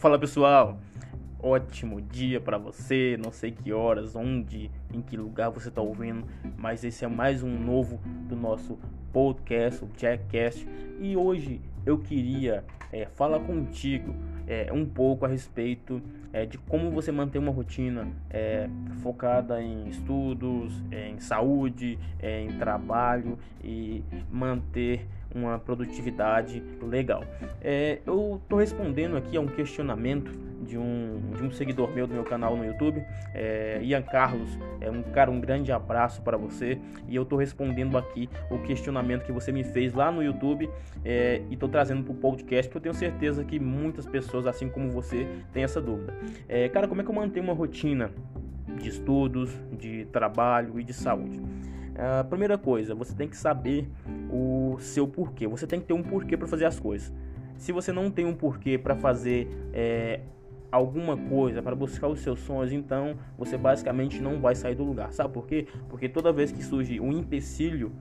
Fala pessoal, ótimo dia para você. Não sei que horas, onde, em que lugar você está ouvindo, mas esse é mais um novo do nosso podcast, o Jackcast. E hoje eu queria é, falar contigo é, um pouco a respeito é, de como você manter uma rotina é, focada em estudos, é, em saúde, é, em trabalho e manter uma produtividade legal. É, eu estou respondendo aqui a um questionamento de um, de um seguidor meu do meu canal no YouTube, é, Ian Carlos. É um cara, um grande abraço para você. E eu estou respondendo aqui o questionamento que você me fez lá no YouTube é, e estou trazendo para o podcast, porque eu tenho certeza que muitas pessoas, assim como você, têm essa dúvida. É, cara, como é que eu mantenho uma rotina de estudos, de trabalho e de saúde? A primeira coisa, você tem que saber o seu porquê. Você tem que ter um porquê para fazer as coisas. Se você não tem um porquê para fazer é, alguma coisa, para buscar os seus sonhos, então você basicamente não vai sair do lugar. Sabe por quê? Porque toda vez que surge um empecilho,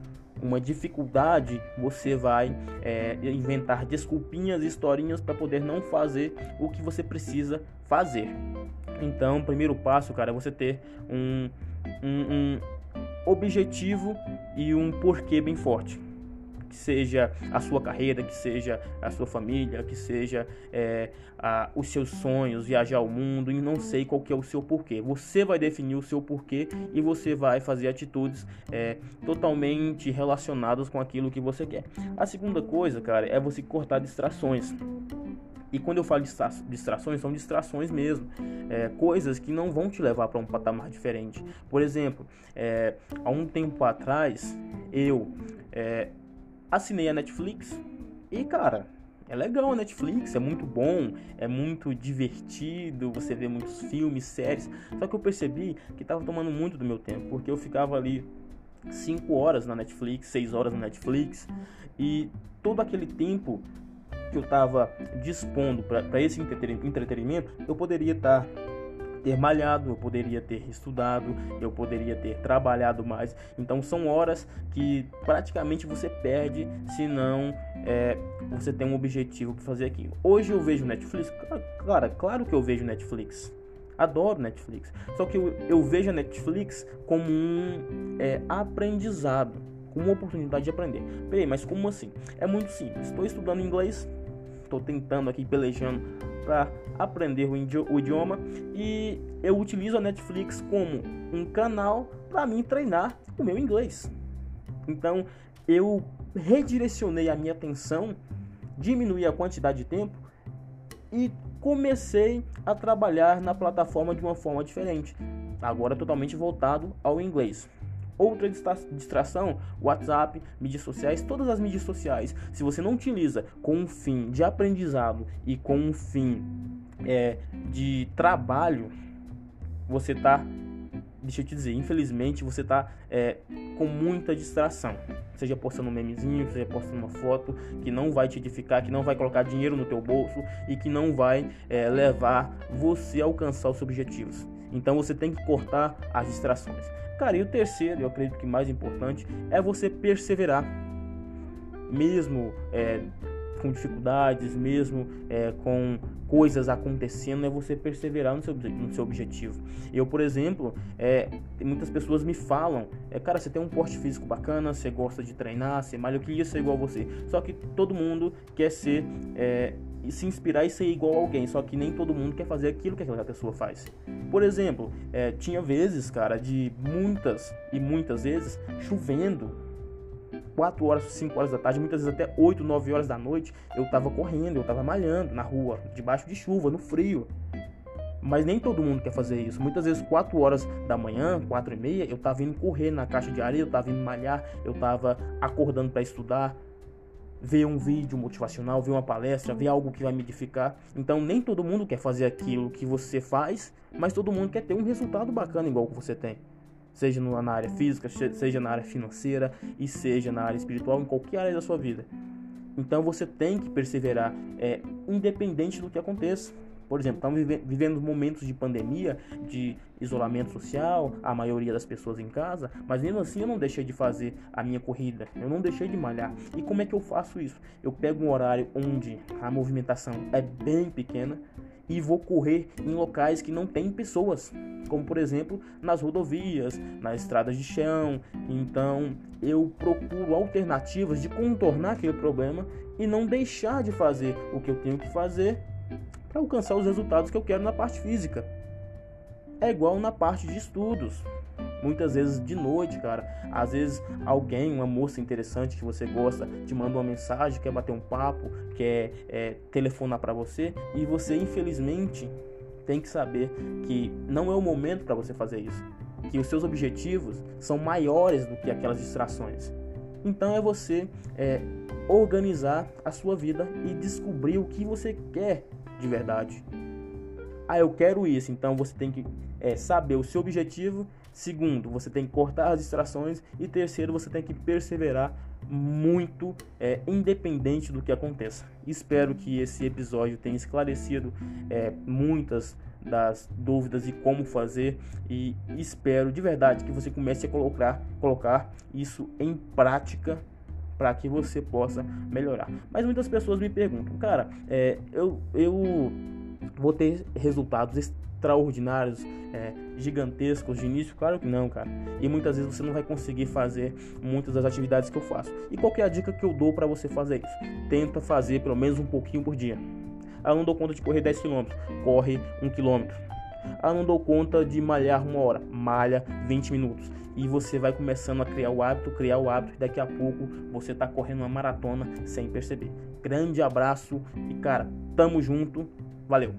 uma dificuldade, você vai é, inventar desculpinhas, historinhas para poder não fazer o que você precisa fazer. Então, primeiro passo, cara, é você ter um, um, um objetivo e um porquê bem forte. Que seja a sua carreira, que seja a sua família, que seja é, a, os seus sonhos, viajar ao mundo, e não sei qual que é o seu porquê. Você vai definir o seu porquê e você vai fazer atitudes é, totalmente relacionadas com aquilo que você quer. A segunda coisa, cara, é você cortar distrações. E quando eu falo distrações, são distrações mesmo. É, coisas que não vão te levar para um patamar diferente. Por exemplo, é, há um tempo atrás, eu é, assinei a Netflix e, cara, é legal a Netflix, é muito bom, é muito divertido, você vê muitos filmes, séries. Só que eu percebi que estava tomando muito do meu tempo, porque eu ficava ali 5 horas na Netflix, 6 horas na Netflix, e todo aquele tempo que eu estava dispondo para esse entretenimento, eu poderia estar tá, ter malhado, eu poderia ter estudado, eu poderia ter trabalhado mais. Então são horas que praticamente você perde se não é, você tem um objetivo para fazer aquilo. Hoje eu vejo Netflix, claro, claro que eu vejo Netflix. Adoro Netflix. Só que eu, eu vejo a Netflix como um é, aprendizado, como uma oportunidade de aprender. Peraí, mas como assim? É muito simples. Estou estudando inglês, estou tentando aqui pelejando para aprender o idioma e eu utilizo a Netflix como um canal para mim treinar o meu inglês. Então eu redirecionei a minha atenção, diminuí a quantidade de tempo e comecei a trabalhar na plataforma de uma forma diferente, agora totalmente voltado ao inglês. Outra distração, WhatsApp, mídias sociais, todas as mídias sociais. Se você não utiliza com um fim de aprendizado e com um fim é, de trabalho, você tá, deixa eu te dizer, infelizmente você tá é, com muita distração. Seja postando um memezinho, seja postando uma foto que não vai te edificar, que não vai colocar dinheiro no teu bolso e que não vai é, levar você a alcançar os objetivos. Então você tem que cortar as distrações. Cara, e o terceiro, eu acredito que mais importante, é você perseverar. Mesmo é, com dificuldades, mesmo é, com coisas acontecendo, é você perseverar no seu, no seu objetivo. Eu, por exemplo, é, muitas pessoas me falam, é, cara, você tem um porte físico bacana, você gosta de treinar, você malha, eu queria ser igual a você. Só que todo mundo quer ser é, se inspirar e ser igual a alguém, só que nem todo mundo quer fazer aquilo que aquela pessoa faz. Por exemplo, é, tinha vezes, cara, de muitas e muitas vezes chovendo, 4 horas, 5 horas da tarde, muitas vezes até 8, 9 horas da noite, eu tava correndo, eu tava malhando na rua, debaixo de chuva, no frio. Mas nem todo mundo quer fazer isso. Muitas vezes, 4 horas da manhã, 4 e meia, eu tava indo correr na caixa de areia, eu tava indo malhar, eu tava acordando para estudar, ver um vídeo motivacional, ver uma palestra, ver algo que vai me edificar. Então nem todo mundo quer fazer aquilo que você faz, mas todo mundo quer ter um resultado bacana igual que você tem. Seja na área física, seja na área financeira e seja na área espiritual, em qualquer área da sua vida. Então você tem que perseverar, é, independente do que aconteça. Por exemplo, estamos vivendo momentos de pandemia, de isolamento social, a maioria das pessoas em casa, mas mesmo assim eu não deixei de fazer a minha corrida, eu não deixei de malhar. E como é que eu faço isso? Eu pego um horário onde a movimentação é bem pequena e vou correr em locais que não tem pessoas, como por exemplo nas rodovias, nas estradas de chão. Então eu procuro alternativas de contornar aquele problema e não deixar de fazer o que eu tenho que fazer para alcançar os resultados que eu quero na parte física. É igual na parte de estudos. Muitas vezes de noite, cara. Às vezes alguém, uma moça interessante que você gosta, te manda uma mensagem, quer bater um papo, quer é, telefonar para você e você, infelizmente, tem que saber que não é o momento para você fazer isso. Que os seus objetivos são maiores do que aquelas distrações. Então é você é, organizar a sua vida e descobrir o que você quer de verdade. Ah, eu quero isso. Então você tem que é, saber o seu objetivo. Segundo, você tem que cortar as distrações. E terceiro, você tem que perseverar muito, é, independente do que aconteça. Espero que esse episódio tenha esclarecido é, muitas das dúvidas e como fazer e espero de verdade que você comece a colocar, colocar isso em prática para que você possa melhorar. Mas muitas pessoas me perguntam, cara, é, eu, eu vou ter resultados extraordinários, é, gigantescos de início? Claro que não, cara. E muitas vezes você não vai conseguir fazer muitas das atividades que eu faço. E qual é a dica que eu dou para você fazer isso? Tenta fazer pelo menos um pouquinho por dia. Ah, não dou conta de correr 10 km, corre 1 km. Ah, não dou conta de malhar uma hora, malha 20 minutos. E você vai começando a criar o hábito, criar o hábito, e daqui a pouco você está correndo uma maratona sem perceber. Grande abraço e cara, tamo junto, valeu!